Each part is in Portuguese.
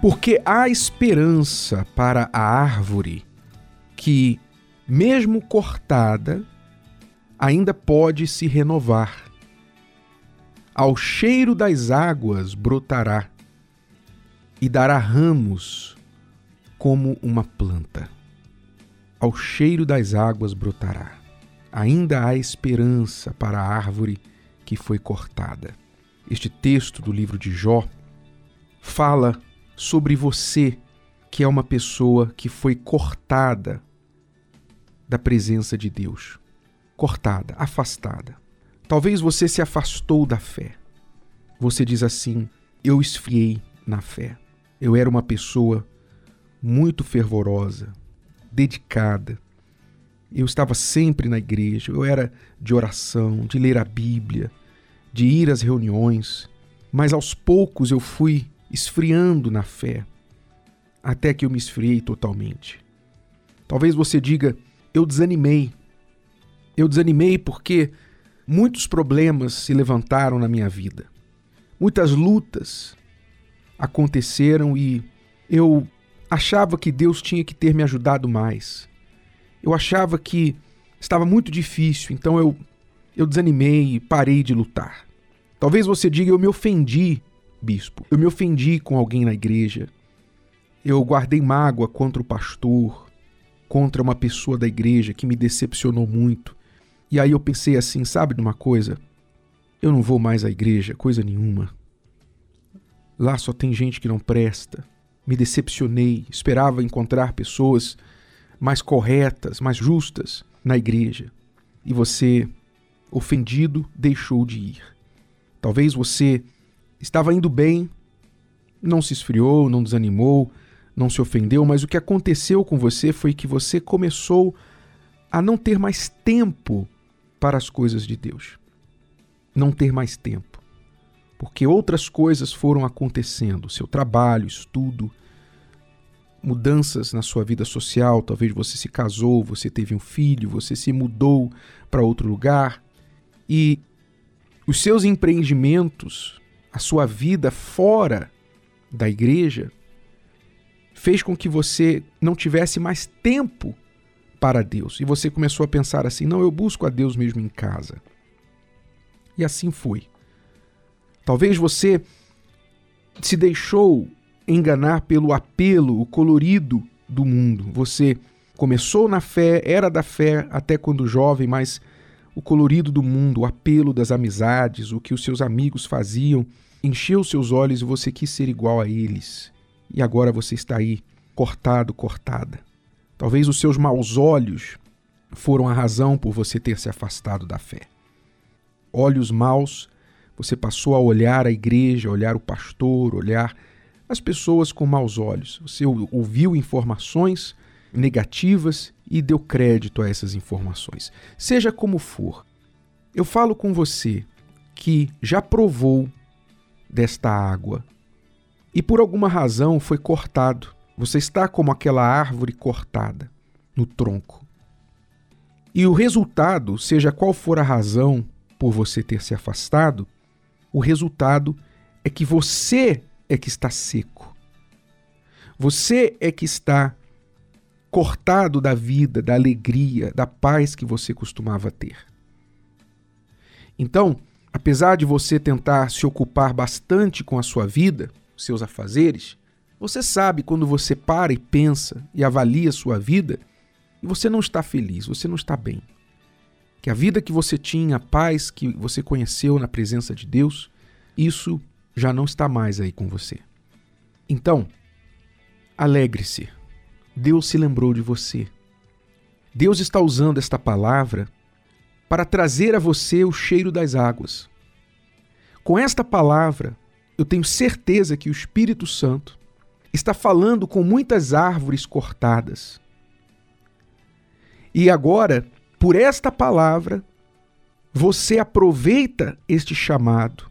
Porque há esperança para a árvore que, mesmo cortada, ainda pode se renovar. Ao cheiro das águas brotará e dará ramos como uma planta. Ao cheiro das águas brotará. Ainda há esperança para a árvore que foi cortada. Este texto do livro de Jó fala sobre você, que é uma pessoa que foi cortada da presença de Deus. Cortada, afastada. Talvez você se afastou da fé. Você diz assim: Eu esfriei na fé. Eu era uma pessoa muito fervorosa, dedicada. Eu estava sempre na igreja, eu era de oração, de ler a Bíblia, de ir às reuniões, mas aos poucos eu fui esfriando na fé, até que eu me esfriei totalmente. Talvez você diga: eu desanimei. Eu desanimei porque muitos problemas se levantaram na minha vida. Muitas lutas aconteceram e eu achava que Deus tinha que ter me ajudado mais. Eu achava que estava muito difícil, então eu, eu desanimei e parei de lutar. Talvez você diga: eu me ofendi, bispo. Eu me ofendi com alguém na igreja. Eu guardei mágoa contra o pastor, contra uma pessoa da igreja que me decepcionou muito. E aí eu pensei assim: sabe de uma coisa? Eu não vou mais à igreja, coisa nenhuma. Lá só tem gente que não presta me decepcionei, esperava encontrar pessoas mais corretas, mais justas na igreja. E você, ofendido, deixou de ir. Talvez você estava indo bem, não se esfriou, não desanimou, não se ofendeu, mas o que aconteceu com você foi que você começou a não ter mais tempo para as coisas de Deus. Não ter mais tempo porque outras coisas foram acontecendo, seu trabalho, estudo, mudanças na sua vida social, talvez você se casou, você teve um filho, você se mudou para outro lugar e os seus empreendimentos, a sua vida fora da igreja fez com que você não tivesse mais tempo para Deus. E você começou a pensar assim: não, eu busco a Deus mesmo em casa. E assim foi. Talvez você se deixou enganar pelo apelo, o colorido do mundo. Você começou na fé, era da fé até quando jovem, mas o colorido do mundo, o apelo das amizades, o que os seus amigos faziam, encheu seus olhos e você quis ser igual a eles. E agora você está aí, cortado, cortada. Talvez os seus maus olhos foram a razão por você ter se afastado da fé. Olhos maus você passou a olhar a igreja, olhar o pastor, olhar as pessoas com maus olhos. Você ouviu informações negativas e deu crédito a essas informações. Seja como for, eu falo com você que já provou desta água e por alguma razão foi cortado. Você está como aquela árvore cortada no tronco. E o resultado, seja qual for a razão por você ter se afastado, o resultado é que você é que está seco. Você é que está cortado da vida, da alegria, da paz que você costumava ter. Então, apesar de você tentar se ocupar bastante com a sua vida, seus afazeres, você sabe quando você para e pensa e avalia sua vida e você não está feliz, você não está bem que a vida que você tinha, a paz que você conheceu na presença de Deus, isso já não está mais aí com você. Então, alegre-se. Deus se lembrou de você. Deus está usando esta palavra para trazer a você o cheiro das águas. Com esta palavra, eu tenho certeza que o Espírito Santo está falando com muitas árvores cortadas. E agora por esta palavra, você aproveita este chamado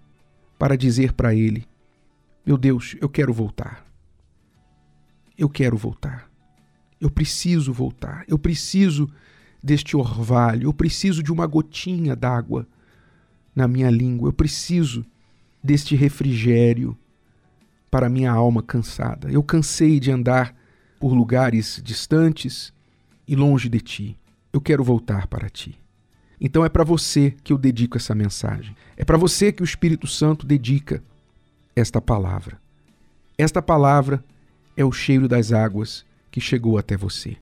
para dizer para ele: Meu Deus, eu quero voltar. Eu quero voltar. Eu preciso voltar. Eu preciso deste orvalho. Eu preciso de uma gotinha d'água na minha língua. Eu preciso deste refrigério para minha alma cansada. Eu cansei de andar por lugares distantes e longe de ti. Eu quero voltar para ti. Então é para você que eu dedico essa mensagem. É para você que o Espírito Santo dedica esta palavra. Esta palavra é o cheiro das águas que chegou até você.